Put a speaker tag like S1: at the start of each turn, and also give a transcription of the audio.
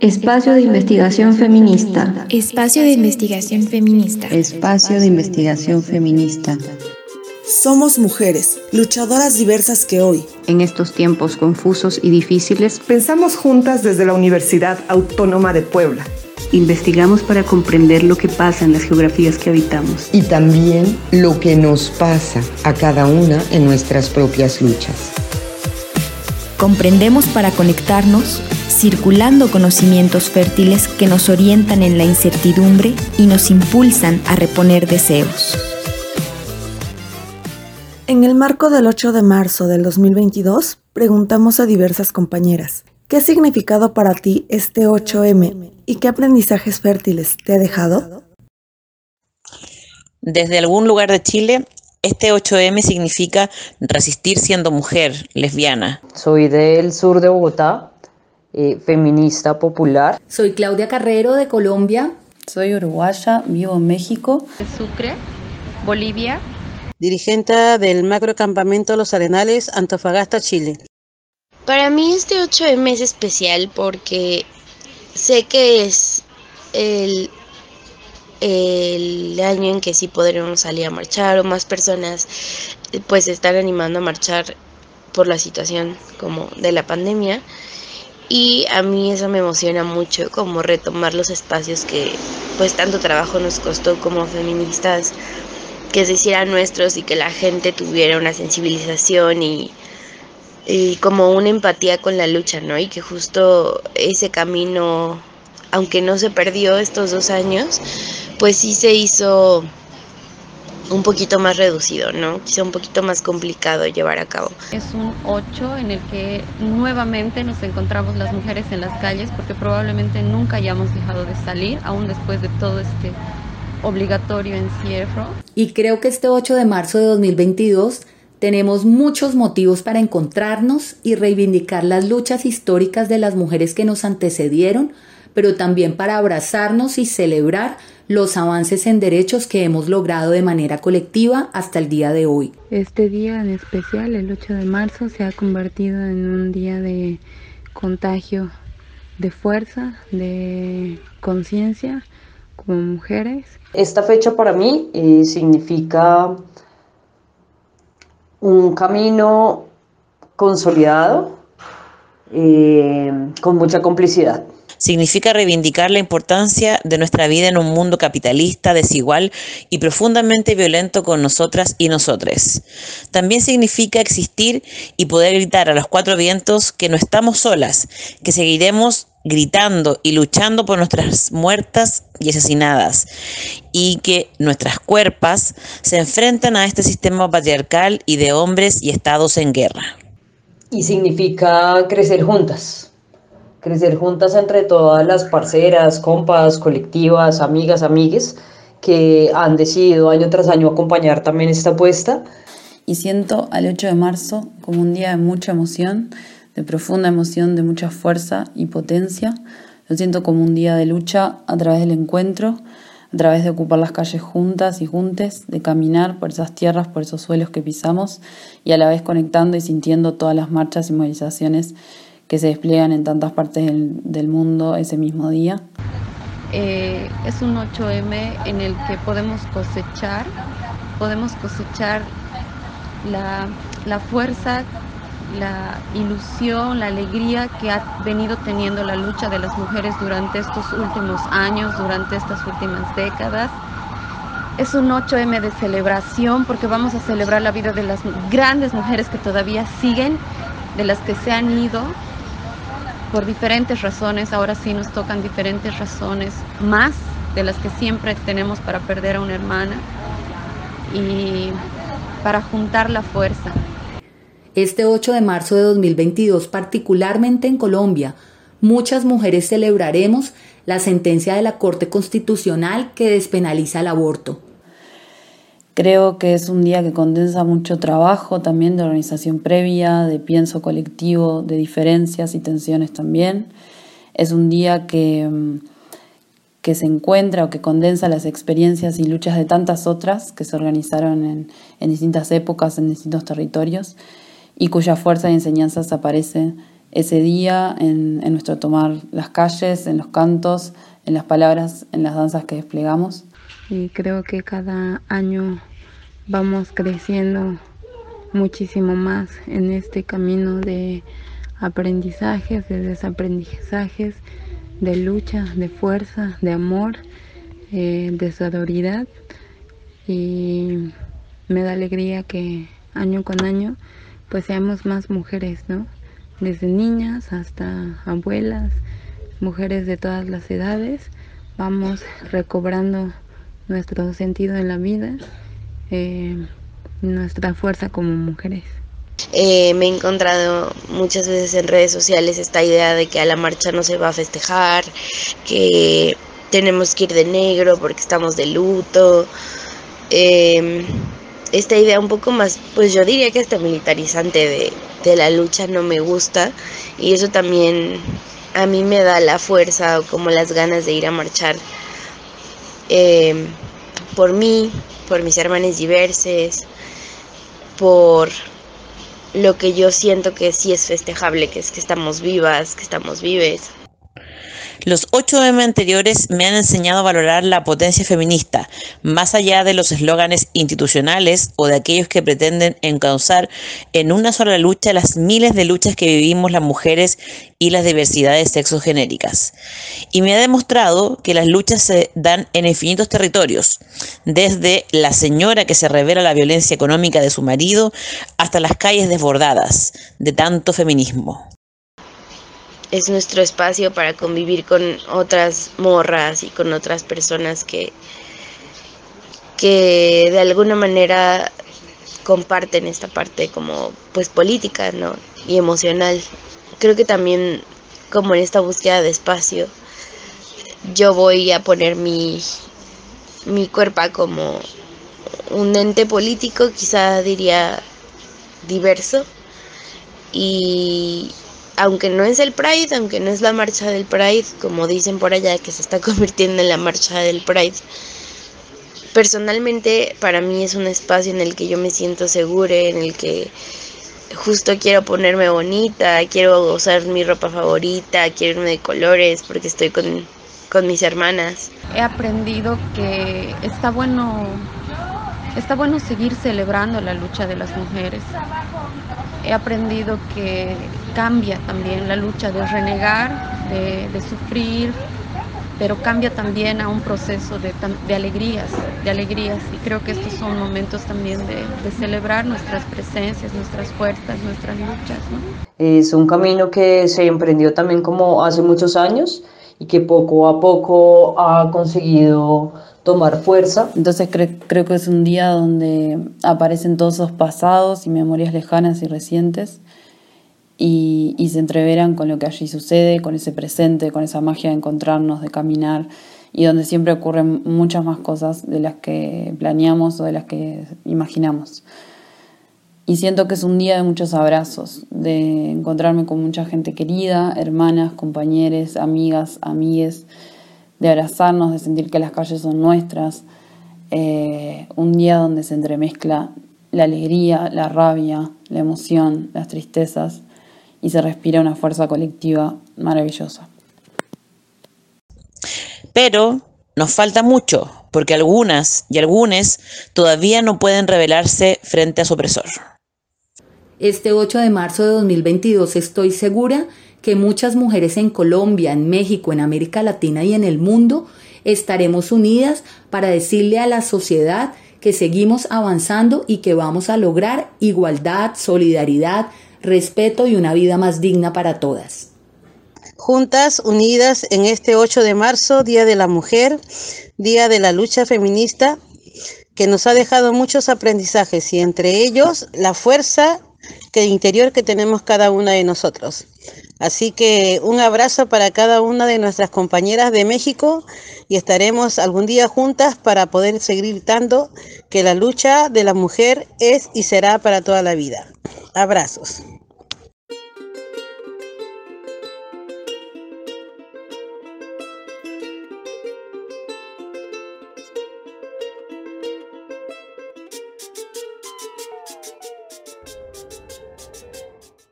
S1: Espacio de investigación feminista.
S2: Espacio de investigación feminista.
S3: Espacio de investigación feminista.
S4: Somos mujeres, luchadoras diversas que hoy,
S3: en estos tiempos confusos y difíciles,
S5: pensamos juntas desde la Universidad Autónoma de Puebla.
S6: Investigamos para comprender lo que pasa en las geografías que habitamos.
S7: Y también lo que nos pasa a cada una en nuestras propias luchas.
S2: Comprendemos para conectarnos circulando conocimientos fértiles que nos orientan en la incertidumbre y nos impulsan a reponer deseos.
S4: En el marco del 8 de marzo del 2022, preguntamos a diversas compañeras, ¿qué ha significado para ti este 8M y qué aprendizajes fértiles te ha dejado?
S8: Desde algún lugar de Chile, este 8M significa resistir siendo mujer, lesbiana.
S9: Soy del sur de Bogotá eh, feminista popular.
S10: Soy Claudia Carrero de Colombia.
S11: Soy uruguaya, vivo en México.
S12: Sucre, Bolivia.
S13: Dirigente del macrocampamento Los Arenales, Antofagasta, Chile.
S14: Para mí este 8M es especial porque sé que es el, el año en que sí podremos salir a marchar o más personas pues están animando a marchar por la situación como de la pandemia y a mí eso me emociona mucho, como retomar los espacios que pues tanto trabajo nos costó como feministas, que se hicieran nuestros y que la gente tuviera una sensibilización y, y como una empatía con la lucha, ¿no? Y que justo ese camino, aunque no se perdió estos dos años, pues sí se hizo un poquito más reducido, ¿no? Quizá un poquito más complicado llevar a cabo.
S12: Es un 8 en el que nuevamente nos encontramos las mujeres en las calles porque probablemente nunca hayamos dejado de salir, aún después de todo este obligatorio encierro.
S10: Y creo que este 8 de marzo de 2022 tenemos muchos motivos para encontrarnos y reivindicar las luchas históricas de las mujeres que nos antecedieron, pero también para abrazarnos y celebrar los avances en derechos que hemos logrado de manera colectiva hasta el día de hoy.
S15: Este día en especial, el 8 de marzo, se ha convertido en un día de contagio de fuerza, de conciencia como mujeres.
S9: Esta fecha para mí eh, significa un camino consolidado eh, con mucha complicidad
S8: significa reivindicar la importancia de nuestra vida en un mundo capitalista, desigual y profundamente violento con nosotras y nosotres. También significa existir y poder gritar a los cuatro vientos que no estamos solas, que seguiremos gritando y luchando por nuestras muertas y asesinadas y que nuestras cuerpas se enfrentan a este sistema patriarcal y de hombres y estados en guerra.
S9: Y significa crecer juntas, crecer juntas entre todas las parceras, compas, colectivas, amigas, amigues que han decidido año tras año acompañar también esta apuesta.
S11: Y siento al 8 de marzo como un día de mucha emoción, de profunda emoción, de mucha fuerza y potencia. Lo siento como un día de lucha a través del encuentro, a través de ocupar las calles juntas y juntes, de caminar por esas tierras, por esos suelos que pisamos y a la vez conectando y sintiendo todas las marchas y movilizaciones que se despliegan en tantas partes del, mundo ese mismo día.
S12: Eh, es un 8M en el que podemos cosechar, podemos cosechar la, la fuerza, la ilusión, la alegría que ha venido teniendo la lucha de las mujeres durante estos últimos años, durante estas últimas décadas. Es un 8M de celebración porque vamos a celebrar la vida de las grandes mujeres que todavía siguen, de las que se han ido, por diferentes razones, ahora sí nos tocan diferentes razones, más de las que siempre tenemos para perder a una hermana y para juntar la fuerza.
S10: Este 8 de marzo de 2022, particularmente en Colombia, muchas mujeres celebraremos la sentencia de la Corte Constitucional que despenaliza el aborto.
S11: Creo que es un día que condensa mucho trabajo también de organización previa, de pienso colectivo, de diferencias y tensiones también. Es un día que, mm, que se encuentra o que condensa las experiencias y luchas de tantas otras que se organizaron en, en distintas épocas, en distintos territorios, y cuya fuerza y enseñanzas aparece ese día en, en nuestro tomar las calles, en los cantos, en las palabras, en las danzas que desplegamos.
S15: Y creo que cada año vamos creciendo muchísimo más en este camino de aprendizajes, de desaprendizajes, de lucha, de fuerza, de amor, eh, de sororidad. Y me da alegría que año con año pues seamos más mujeres, ¿no? Desde niñas hasta abuelas, mujeres de todas las edades, vamos recobrando nuestro sentido en la vida, eh, nuestra fuerza como mujeres.
S14: Eh, me he encontrado muchas veces en redes sociales esta idea de que a la marcha no se va a festejar, que tenemos que ir de negro porque estamos de luto. Em, esta idea un poco más, pues yo diría que hasta militarizante de, de la lucha no me gusta y eso también a mí me da la fuerza o como las ganas de ir a marchar em, por mí, por mis hermanos diversos, por lo que yo siento que sí es festejable, que es que estamos vivas, que estamos vives.
S8: Los 8M anteriores me han enseñado a valorar la potencia feminista, más allá de los eslóganes institucionales o de aquellos que pretenden encauzar en una sola lucha las miles de luchas que vivimos las mujeres y las diversidades sexogenéricas. Y me ha demostrado que las luchas se dan en infinitos territorios, desde la señora que se revela la violencia económica de su marido hasta las calles desbordadas de tanto feminismo
S14: es nuestro espacio para convivir con otras morras y con otras personas que, que de alguna manera comparten esta parte como pues política ¿no? y emocional. Creo que también como en esta búsqueda de espacio yo voy a poner mi, mi cuerpo como un ente político, quizá diría diverso, y, aunque no es el Pride, aunque no es la marcha del Pride, como dicen por allá que se está convirtiendo en la marcha del Pride, personalmente para mí es un espacio en el que yo me siento segura, en el que justo quiero ponerme bonita, quiero usar mi ropa favorita, quiero irme de colores porque estoy con, con mis hermanas.
S12: He aprendido que está bueno, está bueno seguir celebrando la lucha de las mujeres he aprendido que cambia también la lucha de renegar, de, sufrir, pero cambia también a un proceso de, alegrías, de alegrías. Y creo que estos son momentos también de, celebrar nuestras presencias, nuestras fuerzas, nuestras luchas.
S9: Es un camino que se emprendió también como hace muchos años y que poco a poco ha conseguido tomar fuerza.
S11: Entonces creo que es un día donde aparecen todos esos pasados y memorias lejanas y recientes y, se entreveran con lo que allí sucede, con ese presente, con esa magia de encontrarnos, de caminar y donde siempre ocurren muchas más cosas de las que planeamos o de las que imaginamos. Y siento que es un día de muchos abrazos, de encontrarme con mucha gente querida, hermanas, compañeros, amigas, amigues, de abrazarnos, de sentir que las calles son nuestras. Eh, un día donde se entremezcla la alegría, la rabia, la emoción, las tristezas y se respira una fuerza colectiva maravillosa.
S8: Pero nos falta mucho, porque algunas y algunos todavía no pueden rebelarse frente a su opresor.
S10: Este 8 de marzo de 2022 estoy segura que muchas mujeres en Colombia, en México, en América Latina y en el mundo estaremos unidas para decirle a la sociedad que seguimos avanzando y que vamos a lograr igualdad, solidaridad, respeto y una vida más digna para todas.
S13: Juntas, unidas en este 8 de marzo, Día de la Mujer, Día de la Lucha Feminista, que nos ha dejado muchos aprendizajes y entre ellos la fuerza que interior que tenemos cada una de nosotros. Así que un abrazo para cada una de nuestras compañeras de México y estaremos algún día juntas para poder seguir gritando que la lucha de la mujer es y será para toda la vida. Abrazos.